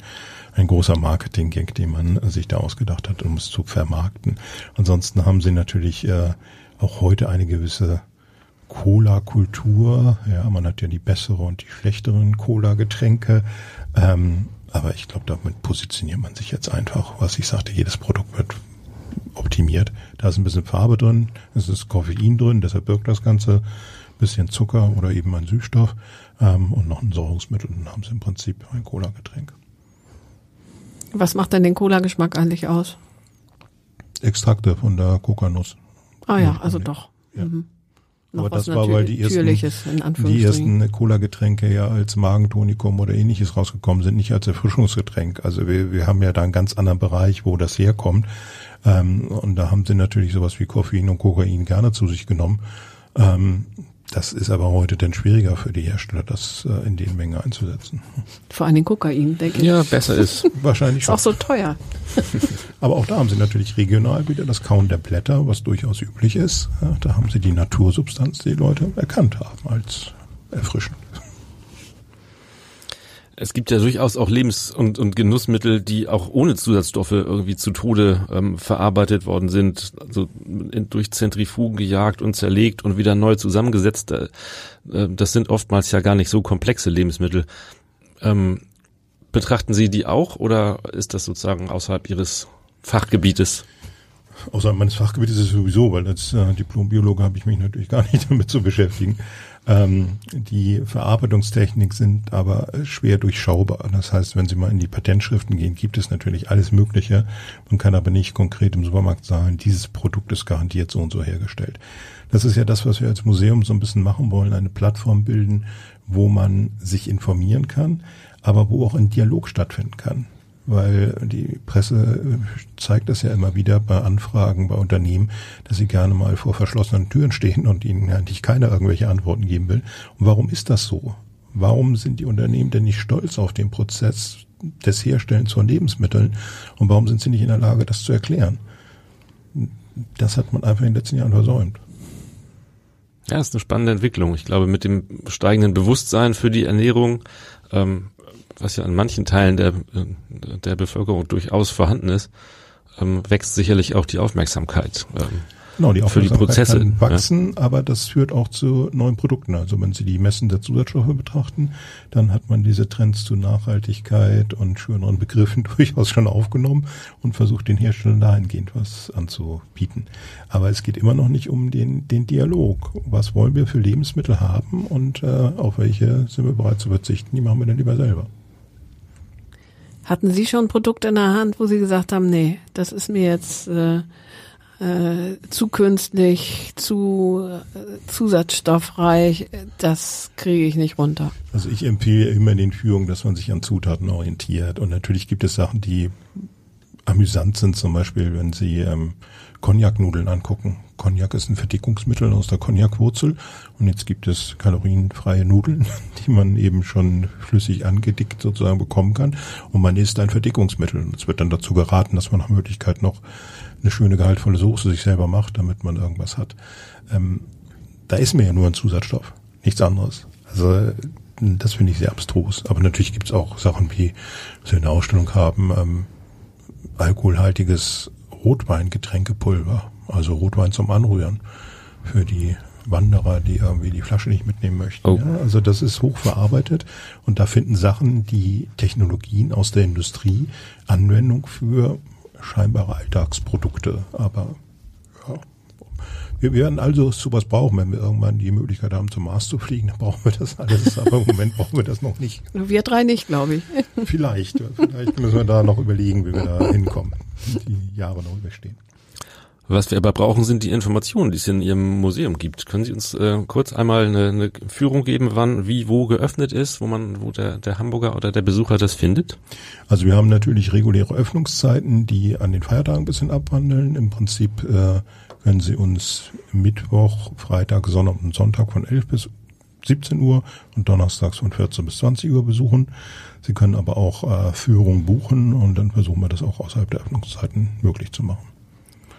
ein großer Marketing-Gag, den man sich da ausgedacht hat, um es zu vermarkten. Ansonsten haben sie natürlich äh, auch heute eine gewisse Cola-Kultur. Ja, man hat ja die bessere und die schlechteren Cola-Getränke. Ähm, aber ich glaube, damit positioniert man sich jetzt einfach. Was ich sagte, jedes Produkt wird optimiert. Da ist ein bisschen Farbe drin, es ist Koffein drin, deshalb birgt das Ganze bisschen Zucker oder eben ein Süßstoff ähm, und noch ein Säurungsmittel. Dann haben sie im Prinzip ein Cola-Getränk. Was macht denn den Cola-Geschmack eigentlich aus? Extrakte von der Kokanuss. Ah ja, also doch. Ja. Mhm. Aber das war, weil die ersten, die ersten Cola-Getränke ja als Magentonikum oder ähnliches rausgekommen sind, nicht als Erfrischungsgetränk. Also wir, wir haben ja da einen ganz anderen Bereich, wo das herkommt. Ähm, und da haben sie natürlich sowas wie Koffein und Kokain gerne zu sich genommen. Ähm, das ist aber heute dann schwieriger für die Hersteller, das äh, in den Mengen einzusetzen. Vor allem Kokain, denke ich. Ja, besser ist. <laughs> Wahrscheinlich Ist auch so teuer. <laughs> aber auch da haben sie natürlich regional wieder das Kauen der Blätter, was durchaus üblich ist. Ja, da haben sie die Natursubstanz, die Leute erkannt haben als erfrischend. Es gibt ja durchaus auch Lebens- und, und Genussmittel, die auch ohne Zusatzstoffe irgendwie zu Tode ähm, verarbeitet worden sind, also in, durch Zentrifugen gejagt und zerlegt und wieder neu zusammengesetzt. Äh, das sind oftmals ja gar nicht so komplexe Lebensmittel. Ähm, betrachten Sie die auch oder ist das sozusagen außerhalb Ihres Fachgebietes? Außerhalb meines Fachgebietes ist es sowieso, weil als äh, Diplombiologe habe ich mich natürlich gar nicht <laughs> damit zu beschäftigen. Ähm, die Verarbeitungstechnik sind aber schwer durchschaubar. Das heißt, wenn Sie mal in die Patentschriften gehen, gibt es natürlich alles Mögliche. Man kann aber nicht konkret im Supermarkt sagen, dieses Produkt ist garantiert so und so hergestellt. Das ist ja das, was wir als Museum so ein bisschen machen wollen, eine Plattform bilden, wo man sich informieren kann, aber wo auch ein Dialog stattfinden kann weil die Presse äh, zeigt das ja immer wieder bei Anfragen bei Unternehmen, dass sie gerne mal vor verschlossenen Türen stehen und ihnen eigentlich keiner irgendwelche Antworten geben will. Und warum ist das so? Warum sind die Unternehmen denn nicht stolz auf den Prozess des Herstellens von Lebensmitteln? Und warum sind sie nicht in der Lage, das zu erklären? Das hat man einfach in den letzten Jahren versäumt. Ja, ist eine spannende Entwicklung. Ich glaube, mit dem steigenden Bewusstsein für die Ernährung ähm, was ja in manchen Teilen der, der Bevölkerung durchaus vorhanden ist, ähm, wächst sicherlich auch die Aufmerksamkeit. Ähm, Genau, die Aufmerksamkeit für die Prozesse, kann wachsen, ja. aber das führt auch zu neuen Produkten. Also wenn Sie die Messen der Zusatzstoffe betrachten, dann hat man diese Trends zu Nachhaltigkeit und schöneren Begriffen <laughs> durchaus schon aufgenommen und versucht den Herstellern dahingehend was anzubieten. Aber es geht immer noch nicht um den, den Dialog. Was wollen wir für Lebensmittel haben und äh, auf welche sind wir bereit zu verzichten? Die machen wir dann lieber selber. Hatten Sie schon Produkte in der Hand, wo Sie gesagt haben, nee, das ist mir jetzt äh, äh, zu künstlich, zu äh, zusatzstoffreich, das kriege ich nicht runter. Also ich empfehle immer den Führungen, dass man sich an Zutaten orientiert. Und natürlich gibt es Sachen, die amüsant sind, zum Beispiel, wenn Sie ähm, Cognac-Nudeln angucken. Cognac ist ein Verdickungsmittel aus der Cognacwurzel und jetzt gibt es kalorienfreie Nudeln, <laughs> die man eben schon flüssig angedickt sozusagen bekommen kann und man isst ein Verdickungsmittel. Und es wird dann dazu geraten, dass man nach Möglichkeit noch eine schöne gehaltvolle Soße sich selber macht, damit man irgendwas hat. Ähm, da ist mir ja nur ein Zusatzstoff, nichts anderes. Also das finde ich sehr abstrus. Aber natürlich gibt es auch Sachen wie, was wir in der Ausstellung haben, ähm, alkoholhaltiges Rotweingetränkepulver, also Rotwein zum Anrühren für die Wanderer, die irgendwie die Flasche nicht mitnehmen möchten. Oh. Ja, also das ist hochverarbeitet und da finden Sachen, die Technologien aus der Industrie Anwendung für scheinbare Alltagsprodukte. Aber ja, wir werden also sowas brauchen, wenn wir irgendwann die Möglichkeit haben, zum Mars zu fliegen, dann brauchen wir das alles. Aber im Moment brauchen wir das noch nicht. Wir drei nicht, glaube ich. Vielleicht. Vielleicht müssen wir da noch überlegen, wie wir da hinkommen, die Jahre noch überstehen. Was wir aber brauchen, sind die Informationen, die es in Ihrem Museum gibt. Können Sie uns äh, kurz einmal eine, eine Führung geben, wann, wie, wo geöffnet ist, wo man, wo der, der Hamburger oder der Besucher das findet? Also wir haben natürlich reguläre Öffnungszeiten, die an den Feiertagen ein bisschen abwandeln. Im Prinzip äh, können Sie uns Mittwoch, Freitag, Sonntag und Sonntag von 11 bis 17 Uhr und donnerstags von 14 bis 20 Uhr besuchen. Sie können aber auch äh, Führung buchen und dann versuchen wir das auch außerhalb der Öffnungszeiten möglich zu machen.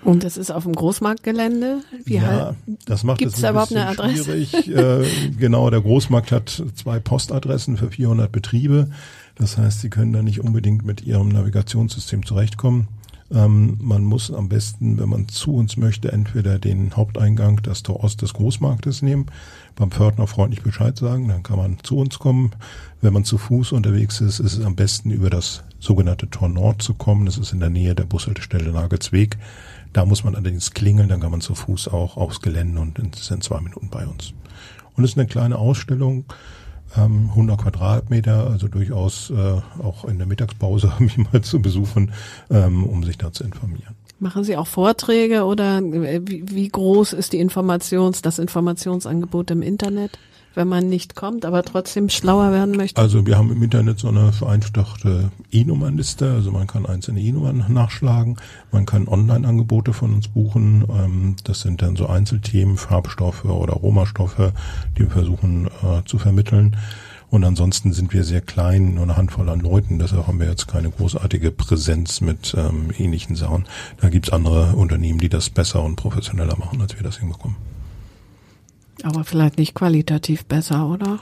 Und das ist auf dem Großmarktgelände? Wie ja, das macht Gibt's es ein da überhaupt eine Adresse? schwierig. äh, genau, der Großmarkt hat zwei Postadressen für 400 Betriebe. Das heißt, Sie können da nicht unbedingt mit Ihrem Navigationssystem zurechtkommen. Ähm, man muss am besten, wenn man zu uns möchte, entweder den Haupteingang, das Tor Ost des Großmarktes nehmen, beim Pförtner freundlich Bescheid sagen, dann kann man zu uns kommen. Wenn man zu Fuß unterwegs ist, ist es am besten über das sogenannte Tor Nord zu kommen. Das ist in der Nähe der Bushaltestelle Nagelsweg. Da muss man allerdings klingeln, dann kann man zu Fuß auch aufs Gelände und sind zwei Minuten bei uns. Und es ist eine kleine Ausstellung, 100 ähm, Quadratmeter, also durchaus äh, auch in der Mittagspause <laughs> mich mal zu besuchen, ähm, um sich da zu informieren. Machen Sie auch Vorträge oder äh, wie groß ist die Informations, das Informationsangebot im Internet? Wenn man nicht kommt, aber trotzdem schlauer werden möchte? Also wir haben im Internet so eine vereinfachte E-Nummernliste, also man kann einzelne E-Nummern nachschlagen, man kann Online-Angebote von uns buchen, ähm, das sind dann so Einzelthemen, Farbstoffe oder Aromastoffe, die wir versuchen äh, zu vermitteln. Und ansonsten sind wir sehr klein, nur eine Handvoll an Leuten, deshalb haben wir jetzt keine großartige Präsenz mit ähm, ähnlichen Sachen. Da gibt's andere Unternehmen, die das besser und professioneller machen, als wir das hinbekommen. Aber vielleicht nicht qualitativ besser, oder?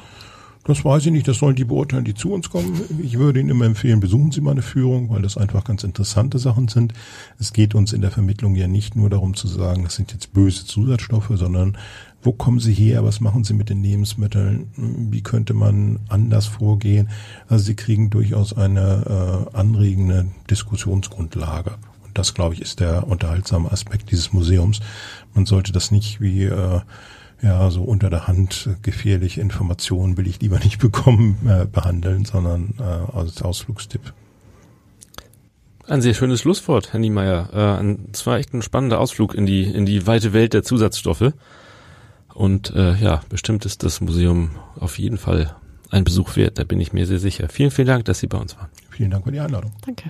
Das weiß ich nicht, das sollen die beurteilen, die zu uns kommen. Ich würde Ihnen immer empfehlen, besuchen Sie mal eine Führung, weil das einfach ganz interessante Sachen sind. Es geht uns in der Vermittlung ja nicht nur darum zu sagen, das sind jetzt böse Zusatzstoffe, sondern wo kommen sie her, was machen sie mit den Lebensmitteln, wie könnte man anders vorgehen. Also Sie kriegen durchaus eine äh, anregende Diskussionsgrundlage. Und das, glaube ich, ist der unterhaltsame Aspekt dieses Museums. Man sollte das nicht wie äh, ja, so unter der Hand gefährliche Informationen will ich lieber nicht <laughs> bekommen, äh, behandeln, sondern äh, als Ausflugstipp. Ein sehr schönes Schlusswort, Herr Niemeyer. Äh, ein, es war echt ein spannender Ausflug in die, in die weite Welt der Zusatzstoffe. Und äh, ja, bestimmt ist das Museum auf jeden Fall ein Besuch wert, da bin ich mir sehr sicher. Vielen, vielen Dank, dass Sie bei uns waren. Vielen Dank für die Einladung. Danke.